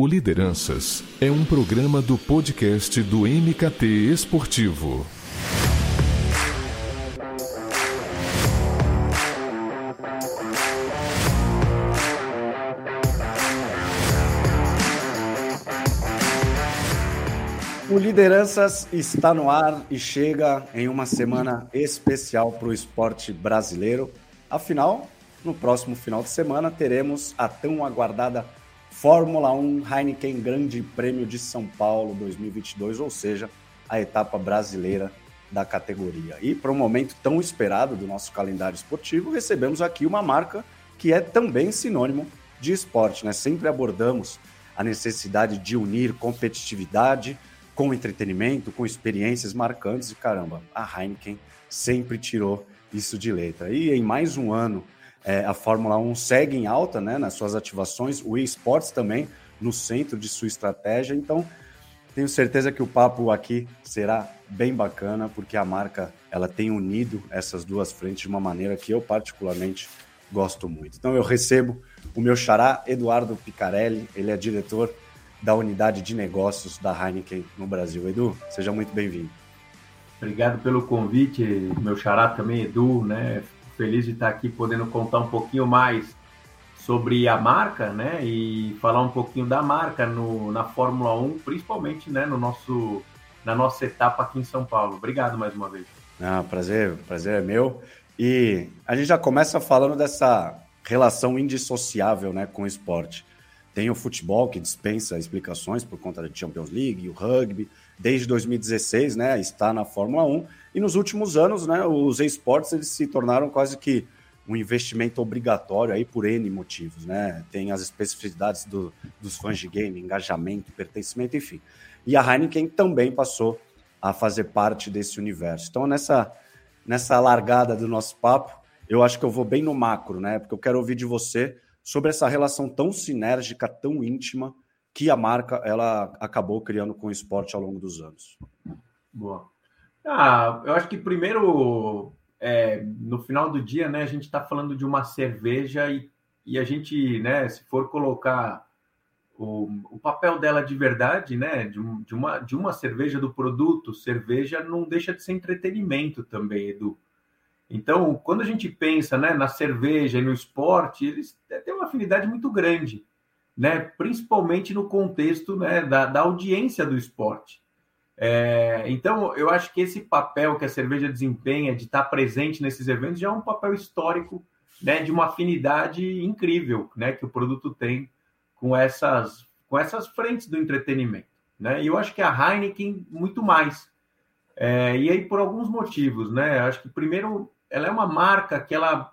O Lideranças é um programa do podcast do MKT Esportivo. O Lideranças está no ar e chega em uma semana especial para o esporte brasileiro. Afinal, no próximo final de semana teremos a tão aguardada Fórmula 1 Heineken Grande Prêmio de São Paulo 2022, ou seja, a etapa brasileira da categoria. E para um momento tão esperado do nosso calendário esportivo, recebemos aqui uma marca que é também sinônimo de esporte, né? Sempre abordamos a necessidade de unir competitividade com entretenimento, com experiências marcantes e caramba, a Heineken sempre tirou isso de letra. E em mais um ano é, a Fórmula 1 segue em alta né, nas suas ativações, o eSports também no centro de sua estratégia. Então, tenho certeza que o papo aqui será bem bacana, porque a marca ela tem unido essas duas frentes de uma maneira que eu particularmente gosto muito. Então, eu recebo o meu xará Eduardo Picarelli, ele é diretor da unidade de negócios da Heineken no Brasil. Edu, seja muito bem-vindo. Obrigado pelo convite, meu xará também, Edu, né? Feliz de estar aqui podendo contar um pouquinho mais sobre a marca, né? E falar um pouquinho da marca no, na Fórmula 1, principalmente, né? No nosso, na nossa etapa aqui em São Paulo. Obrigado mais uma vez. Ah, prazer, prazer é meu. E a gente já começa falando dessa relação indissociável, né, com o esporte. Tem o futebol que dispensa explicações por conta da Champions League, o rugby, desde 2016, né, está na Fórmula 1 e nos últimos anos, né, os esportes eles se tornaram quase que um investimento obrigatório aí por N motivos, né? Tem as especificidades do, dos fãs de game, engajamento, pertencimento, enfim. E a Heineken também passou a fazer parte desse universo. Então, nessa, nessa largada do nosso papo, eu acho que eu vou bem no macro, né? Porque eu quero ouvir de você sobre essa relação tão sinérgica, tão íntima que a marca ela acabou criando com o esporte ao longo dos anos. Boa. Ah, eu acho que primeiro, é, no final do dia, né, a gente está falando de uma cerveja e, e a gente, né, se for colocar o, o papel dela de verdade, né, de, de, uma, de uma cerveja do produto, cerveja não deixa de ser entretenimento também, Edu. Então, quando a gente pensa né, na cerveja e no esporte, eles têm uma afinidade muito grande, né, principalmente no contexto né, da, da audiência do esporte. É, então, eu acho que esse papel que a cerveja desempenha de estar presente nesses eventos já é um papel histórico né, de uma afinidade incrível né, que o produto tem com essas, com essas frentes do entretenimento. Né? E eu acho que a Heineken, muito mais. É, e aí, por alguns motivos. Né? Eu acho que, primeiro, ela é uma marca que ela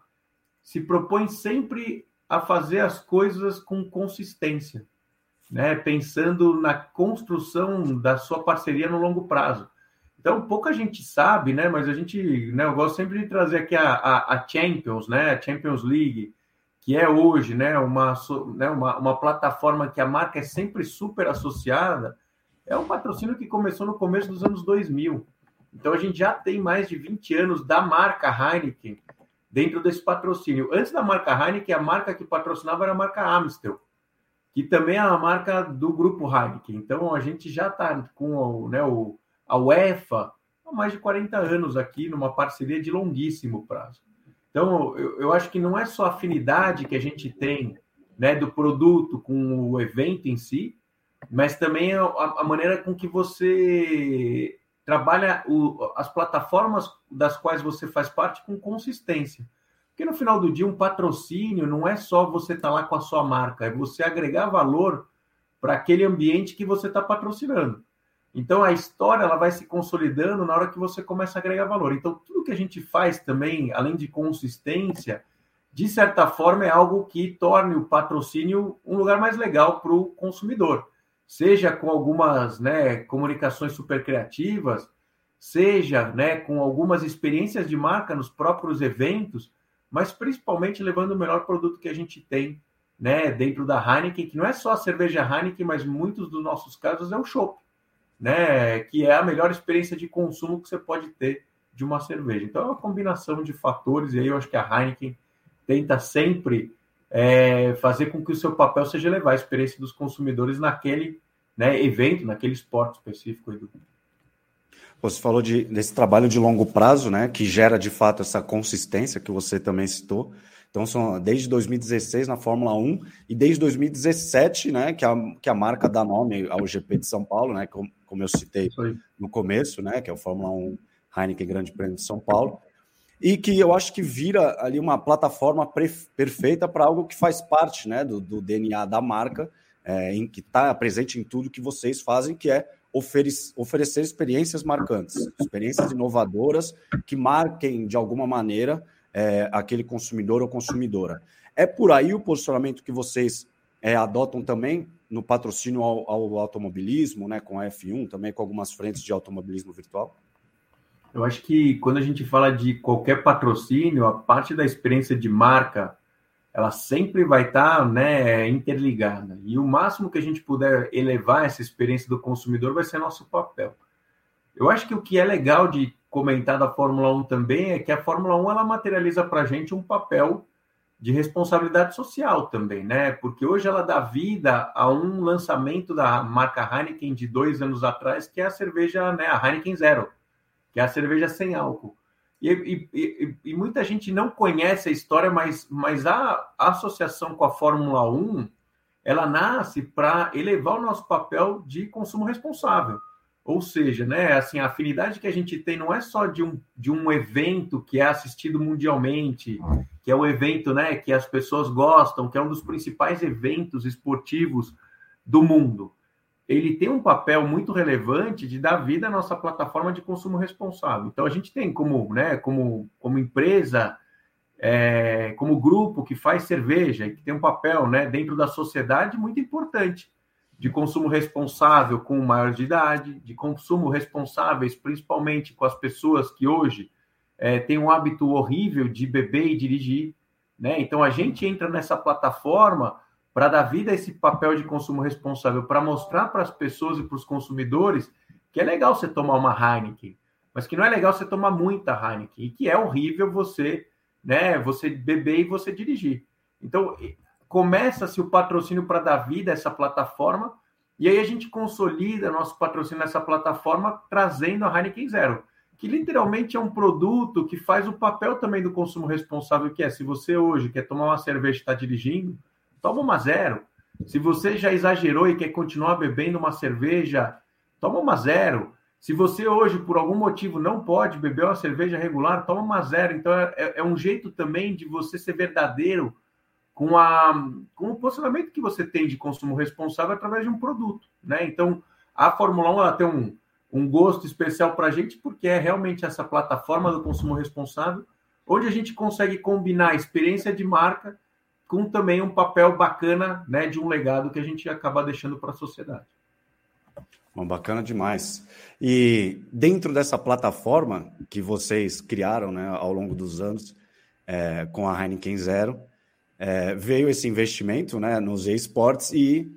se propõe sempre a fazer as coisas com consistência né, pensando na construção da sua parceria no longo prazo. Então, pouca gente sabe, né, mas a gente, né, eu gosto sempre de trazer aqui a, a, a Champions, né, a Champions League, que é hoje, né, uma, né, uma, uma plataforma que a marca é sempre super associada, é um patrocínio que começou no começo dos anos 2000. Então, a gente já tem mais de 20 anos da marca Heineken dentro desse patrocínio. Antes da marca Heineken, a marca que patrocinava era a marca Amstel que também é a marca do grupo Heineken. Então a gente já está com né, o, a UEFA há mais de 40 anos aqui, numa parceria de longuíssimo prazo. Então eu, eu acho que não é só a afinidade que a gente tem né, do produto com o evento em si, mas também a, a maneira com que você trabalha o, as plataformas das quais você faz parte com consistência. Porque no final do dia, um patrocínio não é só você estar tá lá com a sua marca, é você agregar valor para aquele ambiente que você está patrocinando. Então a história ela vai se consolidando na hora que você começa a agregar valor. Então tudo que a gente faz também, além de consistência, de certa forma é algo que torne o patrocínio um lugar mais legal para o consumidor. Seja com algumas né, comunicações super criativas, seja né, com algumas experiências de marca nos próprios eventos, mas principalmente levando o melhor produto que a gente tem né, dentro da Heineken, que não é só a cerveja Heineken, mas muitos dos nossos casos é o chopp, né, que é a melhor experiência de consumo que você pode ter de uma cerveja. Então é uma combinação de fatores, e aí eu acho que a Heineken tenta sempre é, fazer com que o seu papel seja levar a experiência dos consumidores naquele né, evento, naquele esporte específico, Edu. Você falou de, desse trabalho de longo prazo, né, que gera de fato essa consistência que você também citou. Então, são desde 2016 na Fórmula 1 e desde 2017, né, que a, que a marca dá nome ao GP de São Paulo, né, como, como eu citei no começo, né, que é o Fórmula 1 Heineken Grande Prêmio de São Paulo, e que eu acho que vira ali uma plataforma perfeita para algo que faz parte, né, do, do DNA da marca, é, em que está presente em tudo que vocês fazem, que é oferecer experiências marcantes, experiências inovadoras que marquem de alguma maneira é, aquele consumidor ou consumidora. É por aí o posicionamento que vocês é, adotam também no patrocínio ao, ao, automobilismo, né, com a F1, também com algumas frentes de automobilismo virtual? Eu acho que quando a gente fala de qualquer patrocínio, a parte da experiência de marca, ela sempre vai estar né, interligada. E o máximo que a gente puder elevar essa experiência do consumidor vai ser nosso papel. Eu acho que o que é legal de comentar da Fórmula 1 também é que a Fórmula 1 ela materializa para a gente um papel de responsabilidade social também, né? Porque hoje ela dá vida a um lançamento da marca Heineken de dois anos atrás, que é a cerveja, né, a Heineken Zero, que é a cerveja sem álcool. E, e, e, e muita gente não conhece a história, mas, mas a, a associação com a Fórmula 1 ela nasce para elevar o nosso papel de consumo responsável. Ou seja, né, assim, a afinidade que a gente tem não é só de um, de um evento que é assistido mundialmente, que é um evento né, que as pessoas gostam, que é um dos principais eventos esportivos do mundo. Ele tem um papel muito relevante de dar vida à nossa plataforma de consumo responsável. Então, a gente tem como, né, como, como empresa, é, como grupo que faz cerveja, que tem um papel né, dentro da sociedade muito importante de consumo responsável com maiores de idade, de consumo responsáveis principalmente com as pessoas que hoje é, têm um hábito horrível de beber e dirigir. Né? Então a gente entra nessa plataforma para dar vida a esse papel de consumo responsável, para mostrar para as pessoas e para os consumidores que é legal você tomar uma Heineken, mas que não é legal você tomar muita Heineken e que é horrível você, né, você beber e você dirigir. Então, começa-se o patrocínio para dar vida a essa plataforma, e aí a gente consolida nosso patrocínio nessa plataforma trazendo a Heineken Zero, que literalmente é um produto que faz o papel também do consumo responsável, que é se você hoje quer tomar uma cerveja e está dirigindo, toma uma zero. Se você já exagerou e quer continuar bebendo uma cerveja, toma uma zero. Se você hoje, por algum motivo, não pode beber uma cerveja regular, toma uma zero. Então, é, é um jeito também de você ser verdadeiro com, a, com o posicionamento que você tem de consumo responsável através de um produto. Né? Então, a Fórmula 1 ela tem um, um gosto especial para a gente, porque é realmente essa plataforma do consumo responsável, onde a gente consegue combinar experiência de marca com também um papel bacana né, de um legado que a gente acaba deixando para a sociedade. Bom, bacana demais. E dentro dessa plataforma que vocês criaram né, ao longo dos anos, é, com a Heineken Zero, é, veio esse investimento né, nos esportes e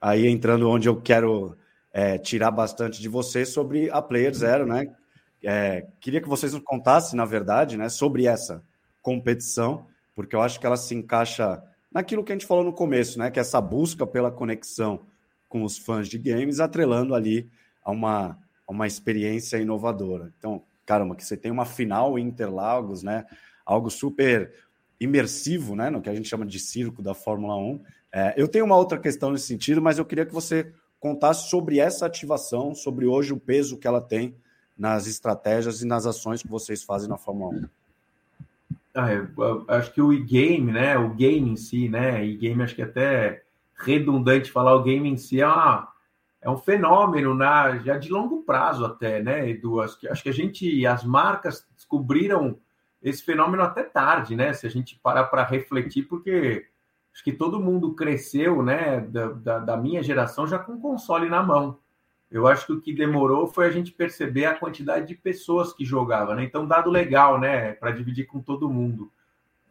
aí entrando onde eu quero é, tirar bastante de você sobre a Player Zero, né? É, queria que vocês nos contassem, na verdade, né, sobre essa competição, porque eu acho que ela se encaixa naquilo que a gente falou no começo, né? Que é essa busca pela conexão com os fãs de games, atrelando ali a uma, a uma experiência inovadora. Então, caramba, que você tem uma final em Interlagos, né? Algo super imersivo, né, no que a gente chama de circo da Fórmula 1. É, eu tenho uma outra questão nesse sentido, mas eu queria que você contasse sobre essa ativação, sobre hoje o peso que ela tem nas estratégias e nas ações que vocês fazem na Fórmula 1. Ah, eu, acho que o e-game, né, o game em si, né, e-game acho que é até redundante falar o game em si é, uma, é um fenômeno na, já de longo prazo até, né, Edu? Acho que, acho que a gente, as marcas descobriram esse fenômeno até tarde, né? Se a gente parar para refletir, porque acho que todo mundo cresceu, né? Da, da, da, minha geração já com console na mão. Eu acho que o que demorou foi a gente perceber a quantidade de pessoas que jogavam, né? Então, dado legal, né? Para dividir com todo mundo.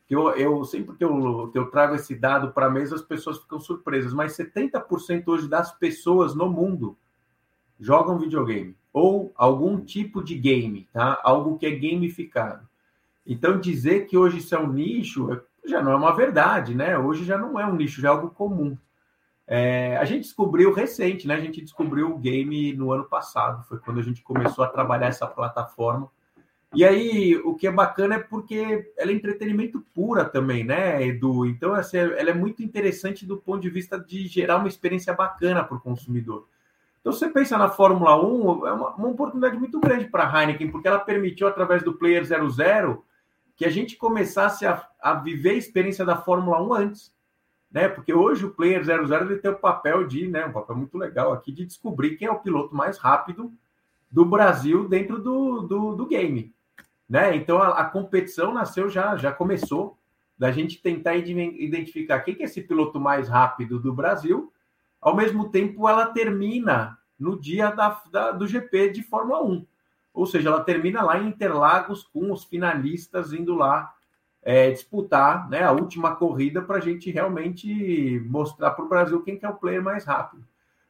Eu, eu sempre que eu, que eu trago esse dado para a mesa, as pessoas ficam surpresas, mas 70% hoje das pessoas no mundo jogam videogame ou algum tipo de game, tá? Algo que é gamificado. Então, dizer que hoje isso é um nicho, já não é uma verdade, né? Hoje já não é um nicho, já é algo comum. É, a gente descobriu recente, né? A gente descobriu o game no ano passado, foi quando a gente começou a trabalhar essa plataforma. E aí, o que é bacana é porque ela é entretenimento pura também, né, Edu? Então, assim, ela é muito interessante do ponto de vista de gerar uma experiência bacana para o consumidor. Então, você pensa na Fórmula 1, é uma, uma oportunidade muito grande para a Heineken, porque ela permitiu, através do Player 00, que a gente começasse a, a viver a experiência da Fórmula 1 antes. Né? Porque hoje o Player 00 ele tem o papel de, né, um papel muito legal aqui, de descobrir quem é o piloto mais rápido do Brasil dentro do, do, do game. Né? Então a, a, competição nasceu já, já começou da gente tentar identificar quem que é esse piloto mais rápido do Brasil ao mesmo tempo, ela termina no dia da, da, do GP de Fórmula 1. Ou seja, ela termina lá em Interlagos com os finalistas indo lá é, disputar né, a última corrida para a gente realmente mostrar para o Brasil quem que é o player mais rápido.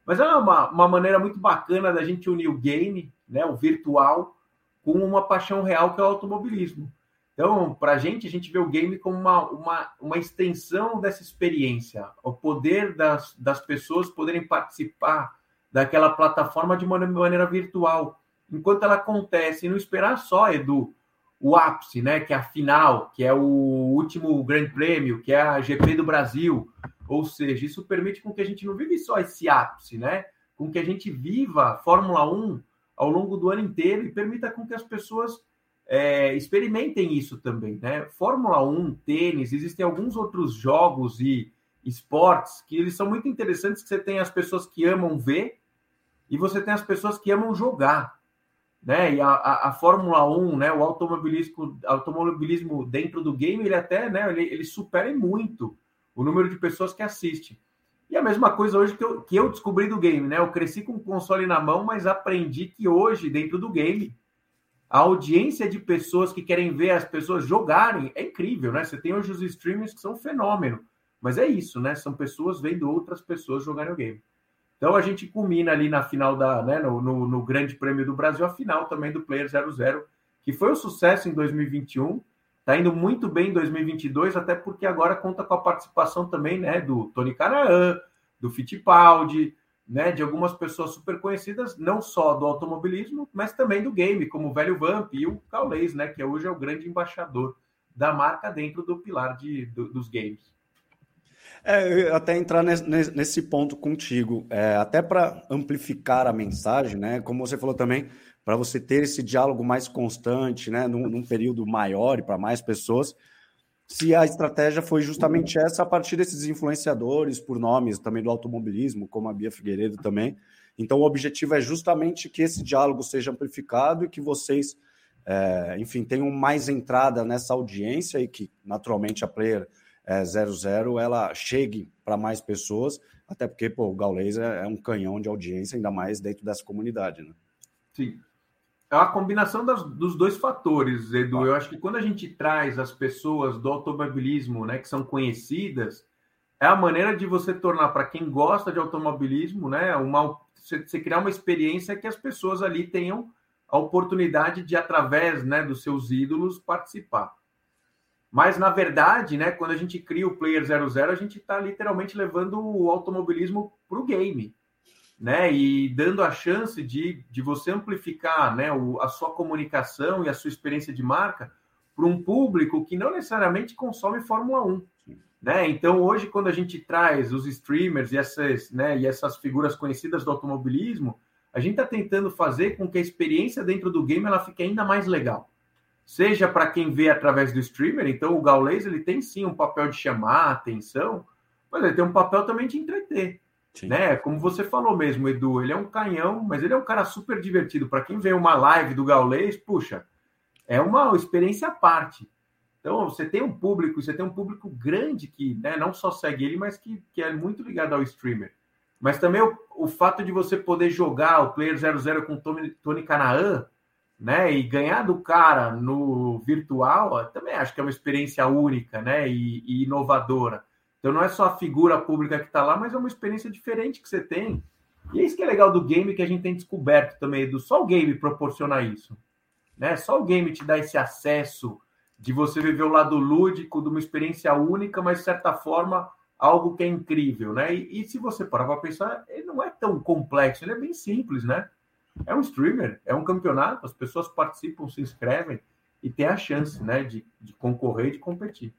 Mas é uma, uma maneira muito bacana da gente unir o game, né, o virtual, com uma paixão real que é o automobilismo. Então, para a gente, a gente vê o game como uma, uma, uma extensão dessa experiência, o poder das, das pessoas poderem participar daquela plataforma de uma maneira virtual, enquanto ela acontece, e não esperar só, Edu, o ápice, né, que é a final, que é o último Grande Prêmio, que é a GP do Brasil. Ou seja, isso permite com que a gente não vive só esse ápice, né? Com que a gente viva Fórmula 1 ao longo do ano inteiro e permita com que as pessoas é, experimentem isso também, né? Fórmula 1, tênis, existem alguns outros jogos e esportes que eles são muito interessantes, que você tem as pessoas que amam ver e você tem as pessoas que amam jogar, né? E a, a, a Fórmula 1, né? O automobilismo, automobilismo dentro do game, ele até, né? Ele, ele supera muito o número de pessoas que assistem. E a mesma coisa hoje que eu, que eu descobri do game, né? Eu cresci com o console na mão, mas aprendi que hoje, dentro do game, a audiência de pessoas que querem ver as pessoas jogarem é incrível, né? Você tem hoje os streamers que são um fenômeno, mas é isso, né? São pessoas vendo outras pessoas jogarem o game. Então a gente culmina ali na final da, né, no, no, no Grande Prêmio do Brasil, a final também do Player 00, que foi um sucesso em 2021, tá indo muito bem em 2022, até porque agora conta com a participação também, né, do Tony Canaan, do Fittipaldi, né, de algumas pessoas super conhecidas, não só do automobilismo, mas também do game, como o Velho Vamp e o Gaules, né, que hoje é o grande embaixador da marca dentro do pilar de, do, dos games. É, até entrar nesse, nesse ponto contigo, é, até para amplificar a mensagem, né, como você falou também, para você ter esse diálogo mais constante, né, num, num período maior e para mais pessoas, se a estratégia foi justamente essa a partir desses influenciadores por nomes também do automobilismo, como a Bia Figueiredo também. Então, o objetivo é justamente que esse diálogo seja amplificado e que vocês, é, enfim, tenham mais entrada nessa audiência e que, naturalmente, a Player é, 00 ela chegue para mais pessoas, até porque pô, o Gaules é, é um canhão de audiência, ainda mais dentro dessa comunidade. Né? Sim é a combinação das, dos dois fatores, Edu. Eu acho que quando a gente traz as pessoas do automobilismo, né, que são conhecidas, é a maneira de você tornar para quem gosta de automobilismo, né, uma você criar uma experiência que as pessoas ali tenham a oportunidade de através, né, dos seus ídolos participar. Mas na verdade, né, quando a gente cria o Player 00, a gente está literalmente levando o automobilismo para o game né? E dando a chance de, de você amplificar né, o, a sua comunicação e a sua experiência de marca para um público que não necessariamente consome Fórmula 1. Né? Então, hoje, quando a gente traz os streamers e essas, né, e essas figuras conhecidas do automobilismo, a gente está tentando fazer com que a experiência dentro do game ela fique ainda mais legal. Seja para quem vê através do streamer, então o Gaules ele tem sim um papel de chamar a atenção, mas ele tem um papel também de entreter. Né? Como você falou mesmo, Edu, ele é um canhão, mas ele é um cara super divertido. Para quem vê uma live do Gaulês, puxa, é uma experiência à parte. Então, você tem um público, você tem um público grande que né, não só segue ele, mas que, que é muito ligado ao streamer. Mas também o, o fato de você poder jogar o Player 00 com Tony, Tony Canaan, né, e ganhar do cara no virtual, também acho que é uma experiência única, né, e, e inovadora. Então não é só a figura pública que está lá, mas é uma experiência diferente que você tem. E é isso que é legal do game que a gente tem descoberto também, do só o game proporciona isso. Né? Só o game te dá esse acesso de você viver o lado lúdico, de uma experiência única, mas de certa forma algo que é incrível, né? E, e se você parar para pensar, ele não é tão complexo, ele é bem simples, né? É um streamer, é um campeonato, as pessoas participam, se inscrevem e tem a chance, né, de, de concorrer e de competir.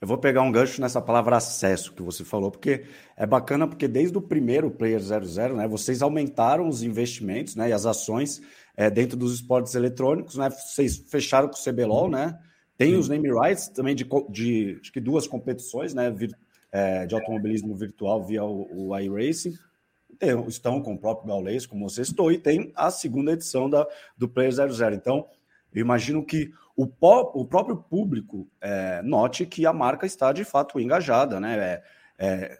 Eu vou pegar um gancho nessa palavra acesso que você falou, porque é bacana, porque desde o primeiro Player 00, né, vocês aumentaram os investimentos né, e as ações é, dentro dos esportes eletrônicos, né? Vocês fecharam com o CBLOL, né? Tem os name rights também de, de acho que duas competições, né? Vir, é, de automobilismo virtual via o, o iRacing. Estão com o próprio Gaules, como você citou, e tem a segunda edição da, do Player 00. Então, eu imagino que o, o próprio público é, note que a marca está de fato engajada, né? É, é,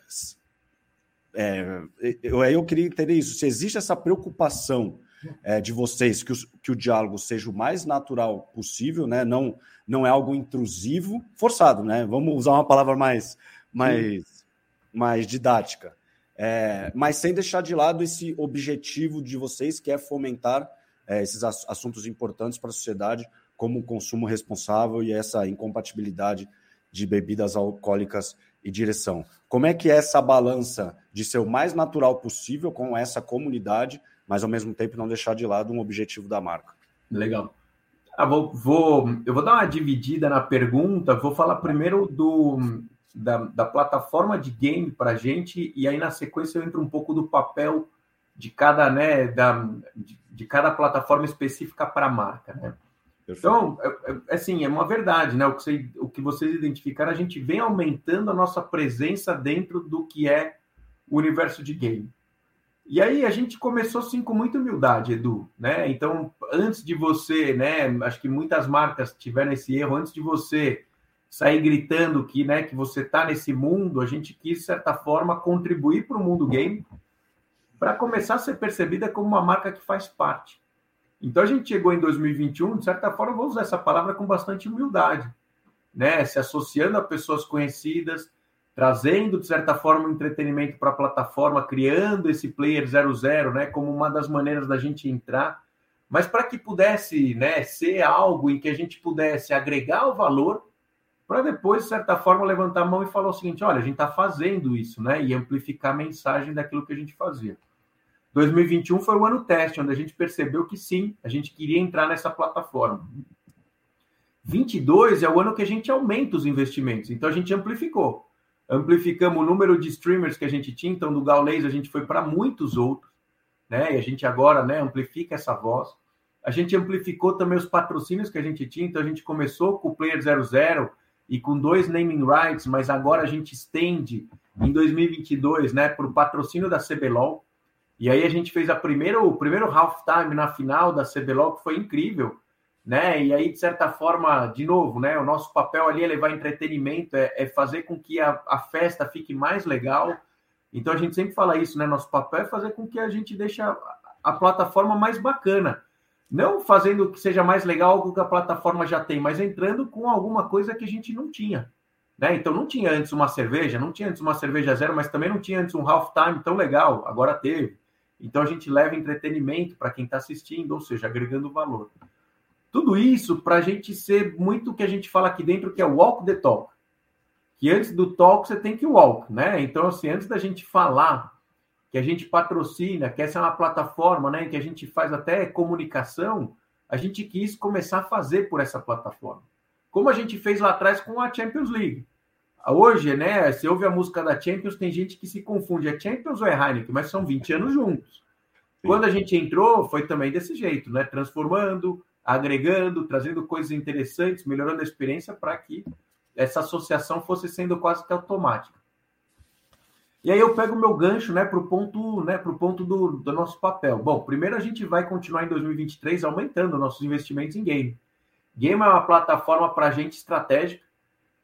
é eu, eu queria entender isso. Se existe essa preocupação é, de vocês que o, que o diálogo seja o mais natural possível, né? Não, não é algo intrusivo, forçado, né? Vamos usar uma palavra mais, mais, mais didática. É, mas sem deixar de lado esse objetivo de vocês, que é fomentar é, esses assuntos importantes para a sociedade, como o consumo responsável e essa incompatibilidade de bebidas alcoólicas e direção. Como é que é essa balança de ser o mais natural possível com essa comunidade, mas ao mesmo tempo não deixar de lado um objetivo da marca? Legal. Ah, vou, vou, eu vou dar uma dividida na pergunta. Vou falar primeiro do, da, da plataforma de game para a gente, e aí na sequência eu entro um pouco do papel de cada, né, da, de, de cada plataforma específica para a marca, né? Então, é, é, assim, é uma verdade, né? O que, você, o que vocês identificaram, a gente vem aumentando a nossa presença dentro do que é o universo de game. E aí a gente começou sim com muita humildade, Edu, né? Então, antes de você, né, acho que muitas marcas tiveram esse erro, antes de você sair gritando que, né, que você está nesse mundo, a gente quis de certa forma contribuir para o mundo game para começar a ser percebida como uma marca que faz parte. Então a gente chegou em 2021, de certa forma, vou usar essa palavra com bastante humildade, né? Se associando a pessoas conhecidas, trazendo, de certa forma, um entretenimento para a plataforma, criando esse player 00, né, como uma das maneiras da gente entrar, mas para que pudesse né, ser algo em que a gente pudesse agregar o valor, para depois, de certa forma, levantar a mão e falar o seguinte: olha, a gente está fazendo isso, né, e amplificar a mensagem daquilo que a gente fazia. 2021 foi o ano teste, onde a gente percebeu que sim, a gente queria entrar nessa plataforma. 22 é o ano que a gente aumenta os investimentos, então a gente amplificou amplificamos o número de streamers que a gente tinha, então do Gaules a gente foi para muitos outros, né? E a gente agora, né, amplifica essa voz. A gente amplificou também os patrocínios que a gente tinha, então a gente começou com o Player 00 e com dois naming rights, mas agora a gente estende em 2022, né, para o patrocínio da CBLOL. E aí a gente fez a primeira, o primeiro halftime na final da CBLOL, que foi incrível né? E aí, de certa forma, de novo, né? O nosso papel ali é levar entretenimento, é, é fazer com que a, a, festa fique mais legal. Então a gente sempre fala isso, né? Nosso papel é fazer com que a gente deixe a, a plataforma mais bacana. Não fazendo que seja mais legal algo que a plataforma já tem, mas entrando com alguma coisa que a gente não tinha. Né? Então não tinha antes uma cerveja, não tinha antes uma cerveja zero, mas também não tinha antes um half time tão legal, agora teve. Então a gente leva entretenimento para quem está assistindo, ou seja, agregando valor. Tudo isso para a gente ser muito o que a gente fala aqui dentro, que é walk the talk. Que antes do talk você tem que walk, né? Então, assim, antes da gente falar que a gente patrocina, que essa é uma plataforma, né, que a gente faz até comunicação, a gente quis começar a fazer por essa plataforma. Como a gente fez lá atrás com a Champions League. Hoje, né, se ouve a música da Champions, tem gente que se confunde, é Champions ou é Heineken, mas são 20 anos juntos. Sim. Quando a gente entrou, foi também desse jeito, né, transformando, agregando, trazendo coisas interessantes, melhorando a experiência para que essa associação fosse sendo quase que automática. E aí eu pego o meu gancho né, para o ponto, né, pro ponto do, do nosso papel. Bom, primeiro a gente vai continuar em 2023 aumentando nossos investimentos em game. Game é uma plataforma para a gente estratégica,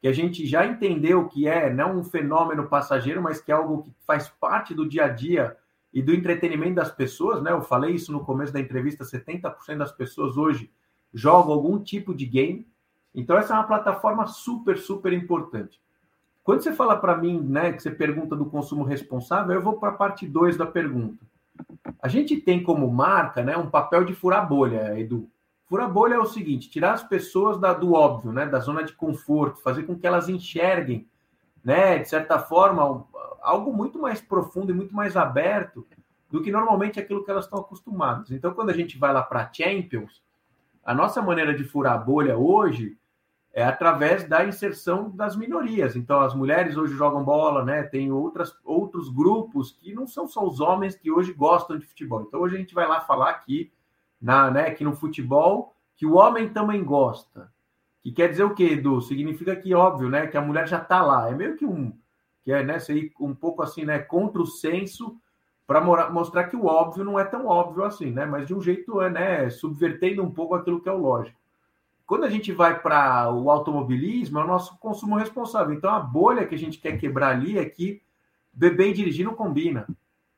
que a gente já entendeu que é não um fenômeno passageiro, mas que é algo que faz parte do dia a dia e do entretenimento das pessoas, né? Eu falei isso no começo da entrevista, 70% das pessoas hoje jogam algum tipo de game. Então essa é uma plataforma super, super importante. Quando você fala para mim, né, que você pergunta do consumo responsável, eu vou para a parte 2 da pergunta. A gente tem como marca, né, um papel de furar bolha, Edu. Furar bolha é o seguinte: tirar as pessoas da, do óbvio, né, da zona de conforto, fazer com que elas enxerguem, né, de certa forma, algo muito mais profundo e muito mais aberto do que normalmente aquilo que elas estão acostumadas. Então, quando a gente vai lá para Champions, a nossa maneira de furar a bolha hoje é através da inserção das minorias. Então, as mulheres hoje jogam bola, né? Tem outras, outros grupos que não são só os homens que hoje gostam de futebol. Então, hoje a gente vai lá falar aqui, na, né, que no futebol, que o homem também gosta. Que quer dizer o quê, Edu? Significa que, óbvio, né, que a mulher já está lá. É meio que um, que é, né, um pouco assim, né, contra o senso, para mostrar que o óbvio não é tão óbvio assim, né? Mas de um jeito, é, né, subvertendo um pouco aquilo que é o lógico. Quando a gente vai para o automobilismo, é o nosso consumo responsável. Então, a bolha que a gente quer quebrar ali é que beber e dirigir não combina.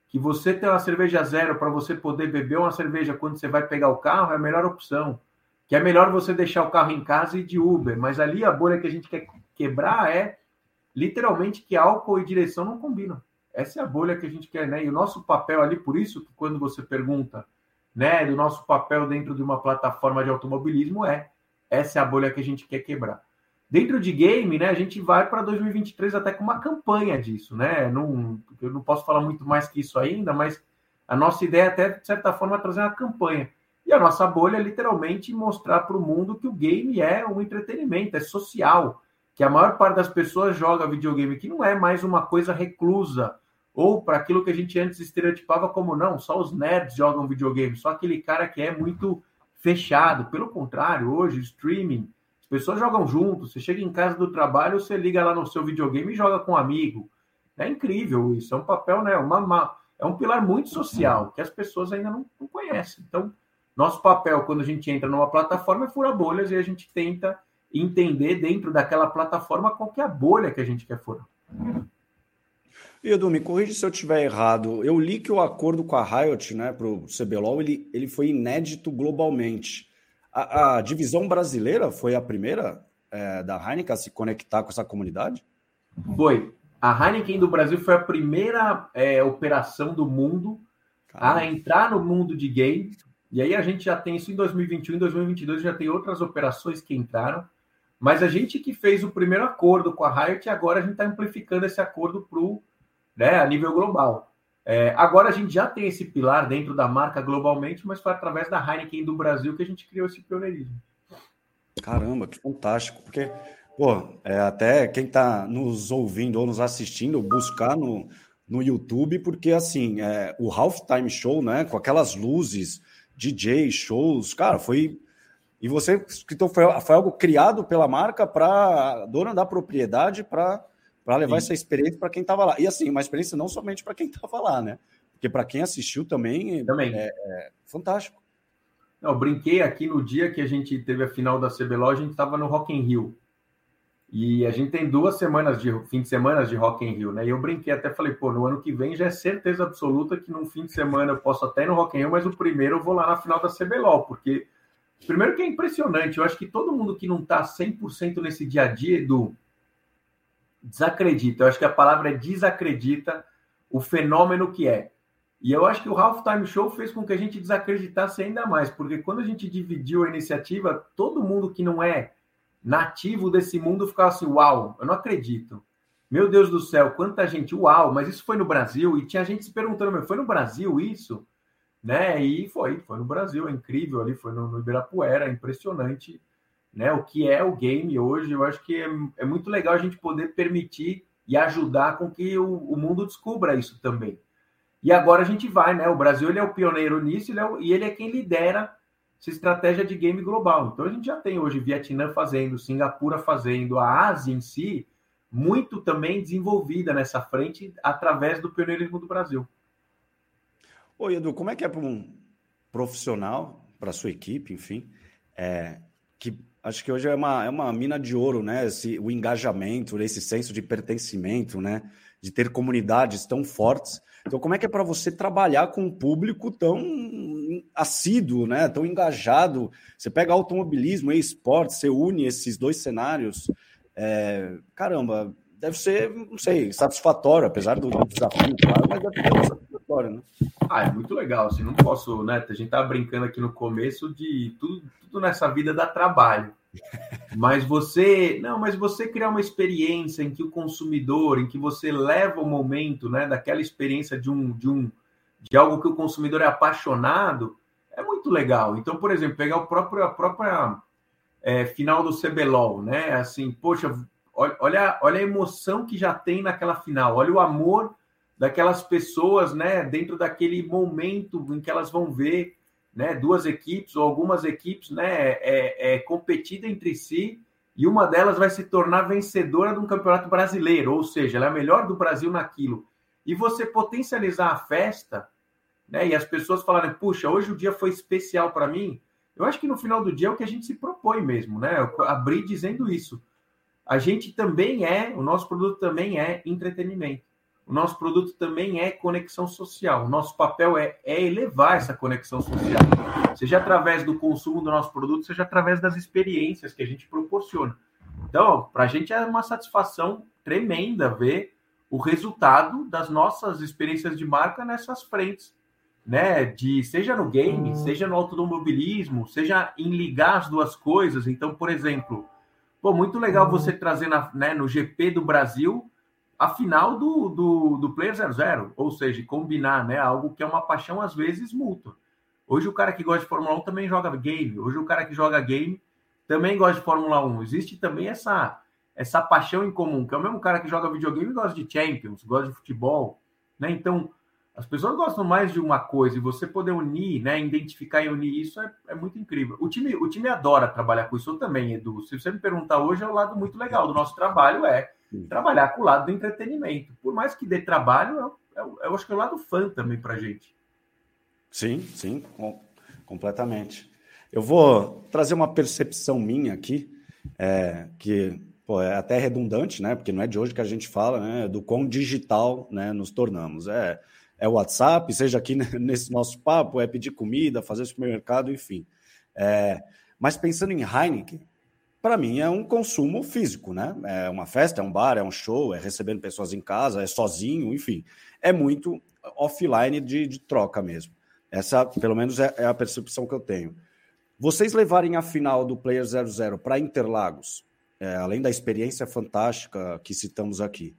Que você ter uma cerveja zero para você poder beber uma cerveja quando você vai pegar o carro é a melhor opção. Que é melhor você deixar o carro em casa e de Uber. Mas ali a bolha que a gente quer quebrar é literalmente que álcool e direção não combinam. Essa é a bolha que a gente quer, né? E o nosso papel ali, por isso que quando você pergunta, né, do nosso papel dentro de uma plataforma de automobilismo é essa é a bolha que a gente quer quebrar. Dentro de game, né, a gente vai para 2023 até com uma campanha disso, né? Não, eu não posso falar muito mais que isso ainda, mas a nossa ideia é até, de certa forma, trazer uma campanha. E a nossa bolha é literalmente mostrar para o mundo que o game é um entretenimento, é social, que a maior parte das pessoas joga videogame, que não é mais uma coisa reclusa, ou para aquilo que a gente antes estereotipava como não, só os nerds jogam videogame, só aquele cara que é muito fechado. Pelo contrário, hoje, streaming, as pessoas jogam juntos. Você chega em casa do trabalho, você liga lá no seu videogame e joga com um amigo. É incrível isso. É um papel, né? Uma, é um pilar muito social que as pessoas ainda não, não, conhecem. Então, nosso papel quando a gente entra numa plataforma é furar bolhas e a gente tenta entender dentro daquela plataforma qual é a bolha que a gente quer furar. Edu, me corrija se eu estiver errado. Eu li que o acordo com a Riot, né, para o CBLOL, ele, ele foi inédito globalmente. A, a divisão brasileira foi a primeira é, da Heineken a se conectar com essa comunidade? Foi. A Heineken do Brasil foi a primeira é, operação do mundo Caramba. a entrar no mundo de games. E aí a gente já tem isso em 2021, em 2022 já tem outras operações que entraram. Mas a gente que fez o primeiro acordo com a Riot, agora a gente está amplificando esse acordo para o né, a nível global. É, agora a gente já tem esse pilar dentro da marca globalmente, mas foi através da Heineken do Brasil que a gente criou esse pioneirismo. Caramba, que fantástico! Porque, pô, é, até quem está nos ouvindo ou nos assistindo, buscar no, no YouTube, porque assim, é, o Halftime Show, né, com aquelas luzes, DJ, shows, cara, foi. E você, então foi, foi algo criado pela marca para dona da propriedade para para levar Sim. essa experiência para quem estava lá. E assim, uma experiência não somente para quem estava lá, né? Porque para quem assistiu também, também. É, é fantástico. Eu brinquei aqui no dia que a gente teve a final da CBLOL, a gente estava no Rock in Rio. E a gente tem duas semanas de fim de semana de Rock in Rio, né? E eu brinquei até falei, pô, no ano que vem já é certeza absoluta que num fim de semana eu posso até ir no Rock in Rio, mas o primeiro eu vou lá na final da CBLOL, porque primeiro que é impressionante, eu acho que todo mundo que não está 100% nesse dia a dia do desacredita. Eu acho que a palavra é desacredita o fenômeno que é. E eu acho que o Halftime Show fez com que a gente desacreditasse ainda mais, porque quando a gente dividiu a iniciativa, todo mundo que não é nativo desse mundo ficava assim: uau, eu não acredito. Meu Deus do céu, quanta gente, uau, mas isso foi no Brasil? E tinha gente se perguntando, foi no Brasil isso? Né? E foi, foi no Brasil, é incrível ali, foi no, no Ibirapuera, é impressionante né, o que é o game hoje. Eu acho que é, é muito legal a gente poder permitir e ajudar com que o, o, mundo descubra isso também. E agora a gente vai, né? O Brasil ele é o pioneiro nisso ele é o, e ele é quem lidera essa estratégia de game global. Então a gente já tem hoje Vietnã fazendo, Singapura fazendo, a Ásia em si muito também desenvolvida nessa frente através do pioneirismo do Brasil. Oi, Edu, como é que é para um profissional, para sua equipe, enfim, é, que acho que hoje é uma, é uma mina de ouro, né? Esse, o engajamento, esse senso de pertencimento, né? De ter comunidades tão fortes. Então, como é que é para você trabalhar com um público tão assíduo, né? Tão engajado? Você pega automobilismo e esporte, você une esses dois cenários. É, caramba, deve ser, não sei, satisfatório, apesar do desafio, claro, mas deve ser satisfatório, né? Ah, é muito legal. Assim, não posso, né? A gente tá brincando aqui no começo de tudo, tudo nessa vida dá trabalho. Mas você, não, mas você criar uma experiência em que o consumidor, em que você leva o momento, né, daquela experiência de um, de um, de algo que o consumidor é apaixonado, é muito legal. Então, por exemplo, pegar o próprio, a própria é, final do CBLOL, né? Assim, poxa, olha, olha a emoção que já tem naquela final, olha o amor daquelas pessoas, né, dentro daquele momento em que elas vão ver, né, duas equipes ou algumas equipes, né, é, é competida entre si e uma delas vai se tornar vencedora de um campeonato brasileiro, ou seja, ela é a melhor do Brasil naquilo. E você potencializar a festa, né, e as pessoas falarem, puxa, hoje o dia foi especial para mim. Eu acho que no final do dia é o que a gente se propõe mesmo, né? Eu abri dizendo isso. A gente também é, o nosso produto também é entretenimento. O nosso produto também é conexão social. O nosso papel é, é elevar essa conexão social, seja através do consumo do nosso produto, seja através das experiências que a gente proporciona. Então, para a gente é uma satisfação tremenda ver o resultado das nossas experiências de marca nessas frentes, né? De seja no game, hum. seja no automobilismo, seja em ligar as duas coisas. Então, por exemplo, pô, muito legal hum. você trazer na, né, no GP do Brasil a final do, do, do Player 00, ou seja, combinar né, algo que é uma paixão às vezes mútua. Hoje o cara que gosta de Fórmula 1 também joga game, hoje o cara que joga game também gosta de Fórmula 1. Existe também essa, essa paixão em comum, que é o mesmo cara que joga videogame gosta de Champions, gosta de futebol, né? Então, as pessoas gostam mais de uma coisa e você poder unir, né, identificar e unir isso é, é, muito incrível. O time, o time adora trabalhar com isso também, Edu. Se você me perguntar hoje, é um lado muito legal do nosso trabalho, é trabalhar com o lado do entretenimento. Por mais que dê trabalho, eu, eu, eu acho que é o lado fã também para gente. Sim, sim, com, completamente. Eu vou trazer uma percepção minha aqui, é, que pô, é até redundante, né? Porque não é de hoje que a gente fala, né? Do quão digital né, nos tornamos. É, é WhatsApp, seja aqui nesse nosso papo, é pedir comida, fazer supermercado, enfim. É, mas pensando em Heineken, para mim é um consumo físico, né? É uma festa, é um bar, é um show, é recebendo pessoas em casa, é sozinho, enfim. É muito offline de, de troca mesmo. Essa, pelo menos, é, é, a percepção que eu tenho. Vocês levarem a final do Player 00 para Interlagos, é, além da experiência fantástica que citamos aqui,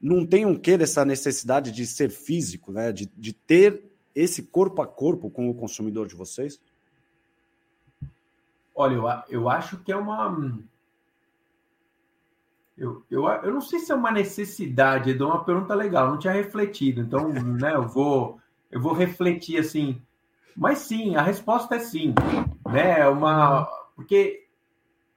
não tem um quê dessa necessidade de ser físico, né? De, de ter esse corpo a corpo com o consumidor de vocês? Olha, eu, eu acho que é uma. Eu, eu, eu não sei se é uma necessidade, Edu, é uma pergunta legal, não tinha refletido, então né, eu, vou, eu vou refletir assim. Mas sim, a resposta é sim. Né? É uma, porque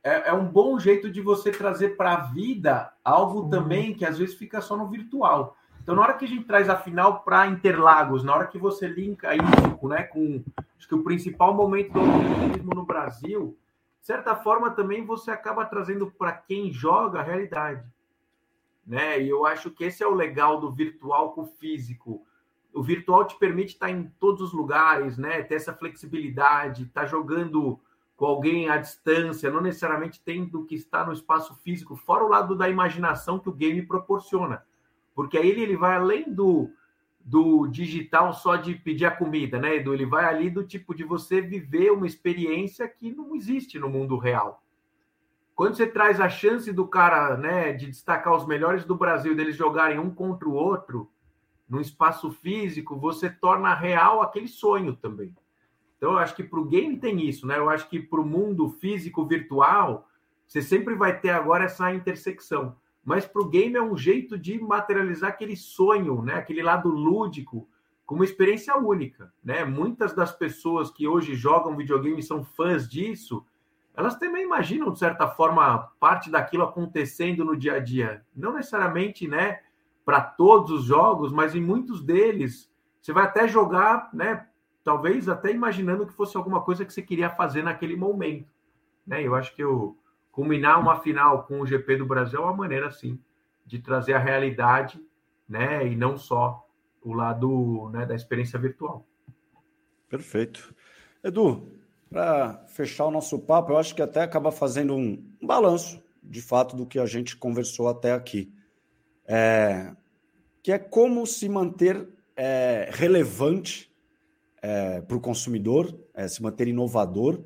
é, é um bom jeito de você trazer para a vida algo também que às vezes fica só no virtual. Então, na hora que a gente traz a final para Interlagos, na hora que você linka isso né, com acho que o principal momento do automobilismo no Brasil, de certa forma também você acaba trazendo para quem joga a realidade. Né? E eu acho que esse é o legal do virtual com o físico. O virtual te permite estar em todos os lugares, né? ter essa flexibilidade, estar tá jogando com alguém à distância, não necessariamente tendo que estar no espaço físico, fora o lado da imaginação que o game proporciona. Porque aí ele, ele vai além do, do digital só de pedir a comida, né, Edu? Ele vai ali do tipo de você viver uma experiência que não existe no mundo real. Quando você traz a chance do cara, né, de destacar os melhores do Brasil, deles jogarem um contra o outro, no espaço físico, você torna real aquele sonho também. Então, eu acho que para o game tem isso, né? Eu acho que para o mundo físico virtual, você sempre vai ter agora essa intersecção mas para o game é um jeito de materializar aquele sonho, né? aquele lado lúdico, com uma experiência única. Né? Muitas das pessoas que hoje jogam videogame são fãs disso, elas também imaginam, de certa forma, parte daquilo acontecendo no dia a dia. Não necessariamente né, para todos os jogos, mas em muitos deles, você vai até jogar, né, talvez até imaginando que fosse alguma coisa que você queria fazer naquele momento. Né? Eu acho que eu culminar uma final com o GP do Brasil é uma maneira, assim, de trazer a realidade, né? E não só o lado né, da experiência virtual. Perfeito. Edu, para fechar o nosso papo, eu acho que até acaba fazendo um, um balanço, de fato, do que a gente conversou até aqui. É, que é como se manter é, relevante é, para o consumidor, é, se manter inovador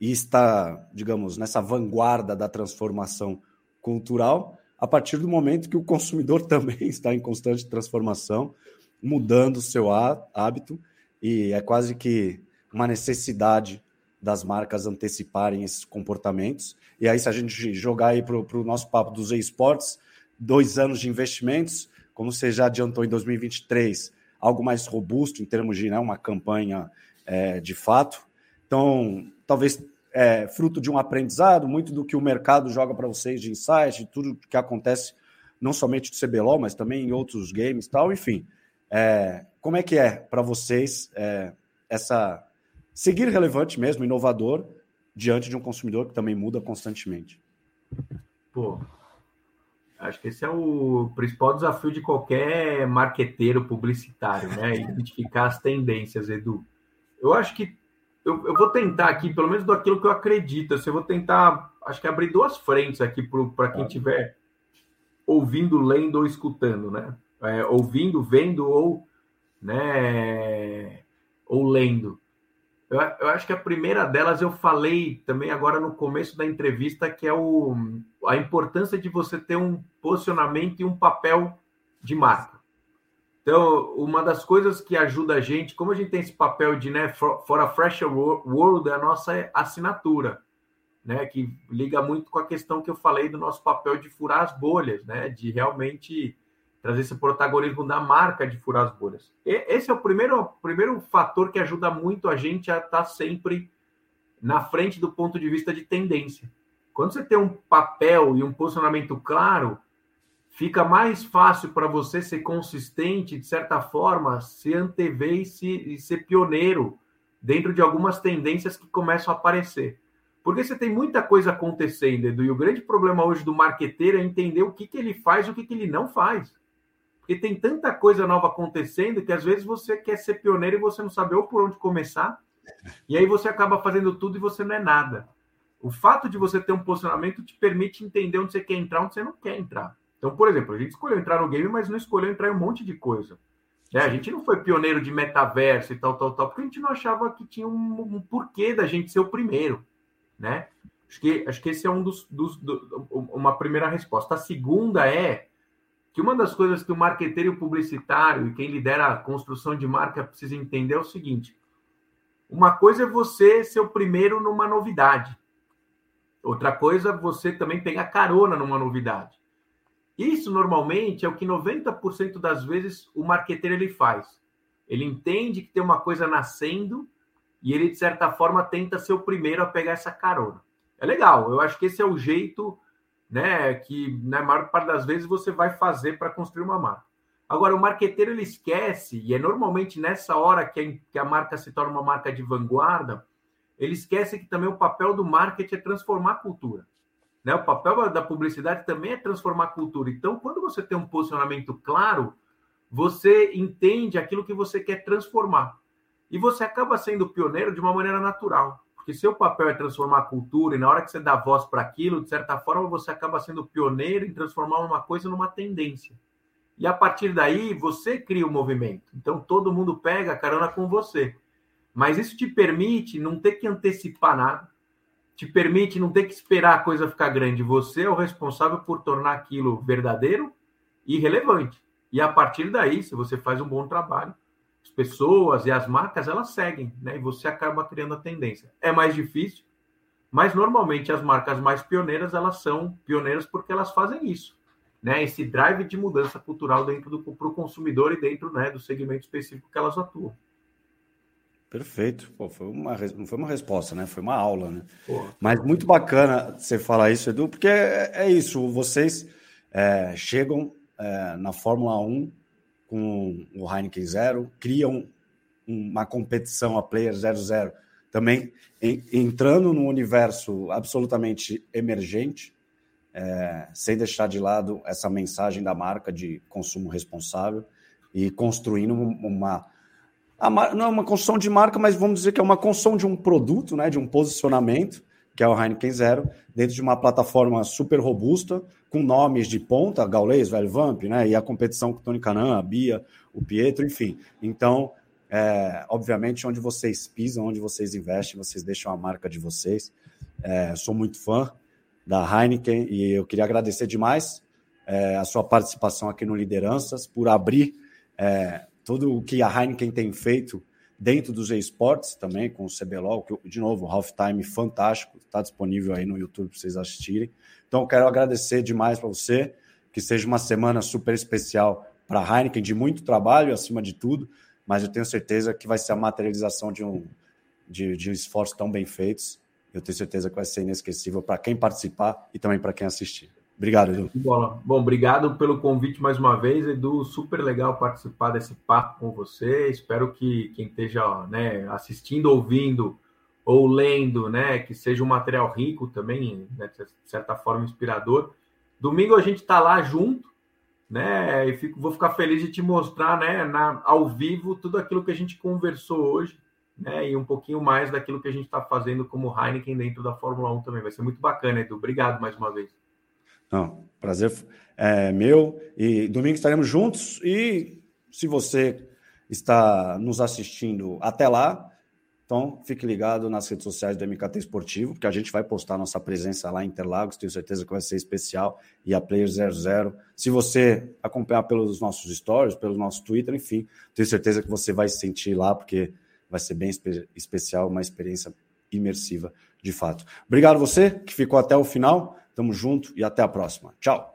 e estar, digamos, nessa vanguarda da transformação cultural, a partir do momento que o consumidor também está em constante transformação, mudando o seu hábito, e é quase que uma necessidade das marcas anteciparem esses comportamentos. E aí, se a gente jogar aí para o nosso papo dos esportes, dois anos de investimentos, como você já adiantou em 2023, algo mais robusto em termos de né, uma campanha é, de fato. Então, talvez é, fruto de um aprendizado, muito do que o mercado joga para vocês de insight, de tudo que acontece, não somente do CBLOL, mas também em outros games tal, enfim. É, como é que é para vocês é, essa seguir relevante mesmo, inovador, diante de um consumidor que também muda constantemente? Pô, acho que esse é o principal desafio de qualquer marqueteiro publicitário, né? Identificar as tendências, Edu. Eu acho que eu, eu, vou tentar aqui, pelo menos daquilo que eu acredito. Assim, eu vou tentar, acho que abrir duas frentes aqui para quem estiver ouvindo, lendo ou escutando, né? É, ouvindo, vendo ou, né, ou lendo. Eu, eu, acho que a primeira delas eu falei também agora no começo da entrevista, que é o, a importância de você ter um posicionamento e um papel de marca. Então, uma das coisas que ajuda a gente, como a gente tem esse papel de, né, for, a fresher world, é a nossa assinatura, né, que liga muito com a questão que eu falei do nosso papel de furar as bolhas, né, de realmente trazer esse protagonismo da marca de furar as bolhas. E esse é o primeiro, primeiro fator que ajuda muito a gente a estar tá sempre na frente do ponto de vista de tendência. Quando você tem um papel e um posicionamento claro, fica mais fácil para você ser consistente, de certa forma, se antever e, se, e ser pioneiro dentro de algumas tendências que começam a aparecer. Porque você tem muita coisa acontecendo, Edu, e o grande problema hoje do marqueteiro é entender o que, que ele faz e o que, que ele não faz. Porque tem tanta coisa nova acontecendo que às vezes você quer ser pioneiro e você não sabe ou por onde começar, e aí você acaba fazendo tudo e você não é nada. O fato de você ter um posicionamento te permite entender onde você quer entrar, onde você não quer entrar. Então, por exemplo, a gente escolheu entrar no game, mas não escolheu entrar em um monte de coisa. É, a gente não foi pioneiro de metaverso e tal, tal, tal, porque a gente não achava que tinha um, um porquê da gente ser o primeiro, né? Acho que, acho que esse é um dos, dos do, uma primeira resposta. A segunda é que uma das coisas que o marqueteiro e o publicitário e quem lidera a construção de marca precisa entender é o seguinte: uma coisa é você ser o primeiro numa novidade. Outra coisa é você também pegar carona numa novidade. Isso normalmente é o que 90% das vezes o marqueteiro ele faz. Ele entende que tem uma coisa nascendo e ele de certa forma tenta ser o primeiro a pegar essa carona. É legal, eu acho que esse é o jeito, né, que na maior parte das vezes você vai fazer para construir uma marca. Agora o marqueteiro ele esquece e é normalmente nessa hora que a marca se torna uma marca de vanguarda, ele esquece que também o papel do marketing é transformar a cultura. Né? O papel da publicidade também é transformar a cultura. Então, quando você tem um posicionamento claro, você entende aquilo que você quer transformar. E você acaba sendo pioneiro de uma maneira natural. Porque seu papel é transformar a cultura, e na hora que você dá voz para aquilo, de certa forma, você acaba sendo pioneiro em transformar uma coisa numa tendência. E a partir daí, você cria o um movimento. Então, todo mundo pega a carona com você. Mas isso te permite não ter que antecipar nada, te permite não ter que esperar a coisa ficar grande. Você é o responsável por tornar aquilo verdadeiro e relevante. E a partir daí, se você faz um bom trabalho, as pessoas e as marcas elas seguem, né? E você acaba criando a tendência. É mais difícil, mas normalmente as marcas mais pioneiras elas são pioneiras porque elas fazem isso, né? Esse drive de mudança cultural dentro do para o consumidor e dentro né, do segmento específico que elas atuam. Perfeito. Pô, foi uma, não foi uma resposta, né? Foi uma aula, né? Mas muito bacana você falar isso, Edu, porque é, é isso. Vocês é, chegam é, na Fórmula 1 com o Heineken Zero, criam uma competição a Player 00 também em, entrando num universo absolutamente emergente, é, sem deixar de lado essa mensagem da marca de consumo responsável e construindo uma não é uma construção de marca, mas vamos dizer que é uma construção de um produto, né, de um posicionamento, que é o Heineken Zero, dentro de uma plataforma super robusta, com nomes de ponta, Gaulês, Velho Vamp, né? E a competição com o Tony Canan, a Bia, o Pietro, enfim. Então, é, obviamente, onde vocês pisam, onde vocês investem, vocês deixam a marca de vocês. É, sou muito fã da Heineken e eu queria agradecer demais é, a sua participação aqui no Lideranças, por abrir é, tudo o que a Heineken tem feito dentro dos esportes também, com o CBLOL, que, de novo, halftime fantástico, está disponível aí no YouTube para vocês assistirem. Então, eu quero agradecer demais para você, que seja uma semana super especial para a Heineken, de muito trabalho, acima de tudo, mas eu tenho certeza que vai ser a materialização de um de, de esforços tão bem feitos. Eu tenho certeza que vai ser inesquecível para quem participar e também para quem assistir. Obrigado, Edu. Bom, obrigado pelo convite mais uma vez, Edu. Super legal participar desse papo com você. Espero que quem esteja né, assistindo, ouvindo ou lendo, né, que seja um material rico também, né, de certa forma inspirador. Domingo a gente está lá junto, né? E fico, vou ficar feliz de te mostrar, né, na, ao vivo tudo aquilo que a gente conversou hoje, né, e um pouquinho mais daquilo que a gente está fazendo como Heineken dentro da Fórmula 1 também. Vai ser muito bacana, Edu. Obrigado mais uma vez. Não, prazer é meu. E domingo estaremos juntos. E se você está nos assistindo até lá, então fique ligado nas redes sociais do MKT Esportivo, porque a gente vai postar nossa presença lá em Interlagos. Tenho certeza que vai ser especial. E a Player 00. Se você acompanhar pelos nossos stories, pelo nosso Twitter, enfim, tenho certeza que você vai se sentir lá, porque vai ser bem especial, uma experiência imersiva de fato. Obrigado você que ficou até o final. Tamo junto e até a próxima. Tchau.